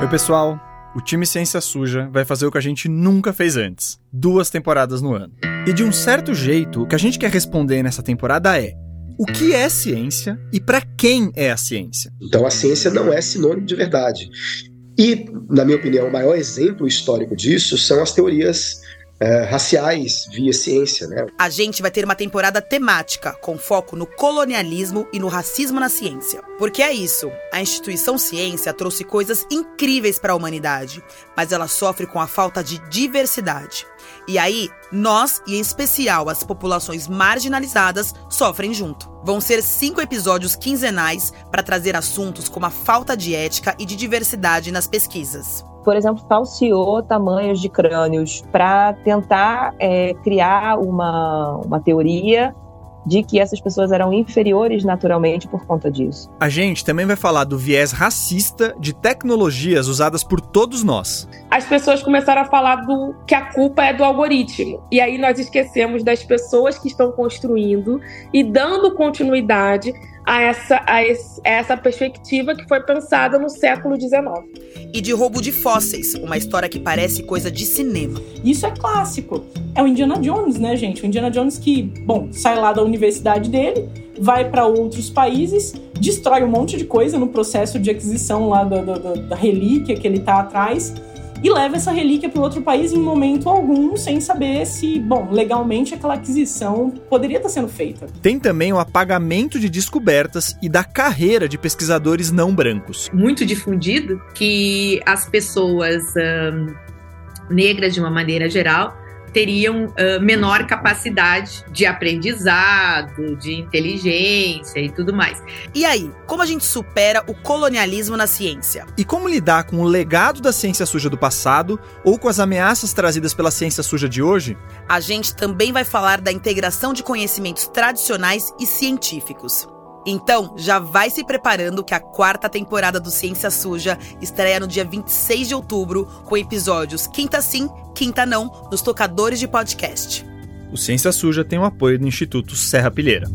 Oi, pessoal. O time Ciência Suja vai fazer o que a gente nunca fez antes: duas temporadas no ano. E de um certo jeito, o que a gente quer responder nessa temporada é: o que é ciência e para quem é a ciência? Então, a ciência não é sinônimo de verdade. E, na minha opinião, o maior exemplo histórico disso são as teorias é, raciais via ciência. Né? A gente vai ter uma temporada temática com foco no colonialismo e no racismo na ciência. Porque é isso, a instituição ciência trouxe coisas incríveis para a humanidade, mas ela sofre com a falta de diversidade. E aí, nós, e em especial as populações marginalizadas, sofrem junto. Vão ser cinco episódios quinzenais para trazer assuntos como a falta de ética e de diversidade nas pesquisas por exemplo, falseou tamanhos de crânios para tentar é, criar uma, uma teoria de que essas pessoas eram inferiores naturalmente por conta disso. A gente também vai falar do viés racista de tecnologias usadas por todos nós. As pessoas começaram a falar do que a culpa é do algoritmo. E aí nós esquecemos das pessoas que estão construindo e dando continuidade a essa, a, esse, a essa perspectiva que foi pensada no século XIX. E de roubo de fósseis, uma história que parece coisa de cinema. Isso é clássico. É o Indiana Jones, né, gente? O Indiana Jones que, bom, sai lá da universidade dele, vai para outros países, destrói um monte de coisa no processo de aquisição lá da, da, da relíquia que ele tá atrás e leva essa relíquia para outro país em momento algum, sem saber se, bom, legalmente aquela aquisição poderia estar sendo feita. Tem também o apagamento de descobertas e da carreira de pesquisadores não brancos. Muito difundido que as pessoas um, negras, de uma maneira geral, teriam uh, menor capacidade de aprendizado, de inteligência e tudo mais. E aí, como a gente supera o colonialismo na ciência? E como lidar com o legado da ciência suja do passado ou com as ameaças trazidas pela ciência suja de hoje? A gente também vai falar da integração de conhecimentos tradicionais e científicos. Então, já vai se preparando que a quarta temporada do Ciência Suja estreia no dia 26 de outubro, com episódios quinta sim, quinta não, nos tocadores de podcast. O Ciência Suja tem o apoio do Instituto Serra Pilheira.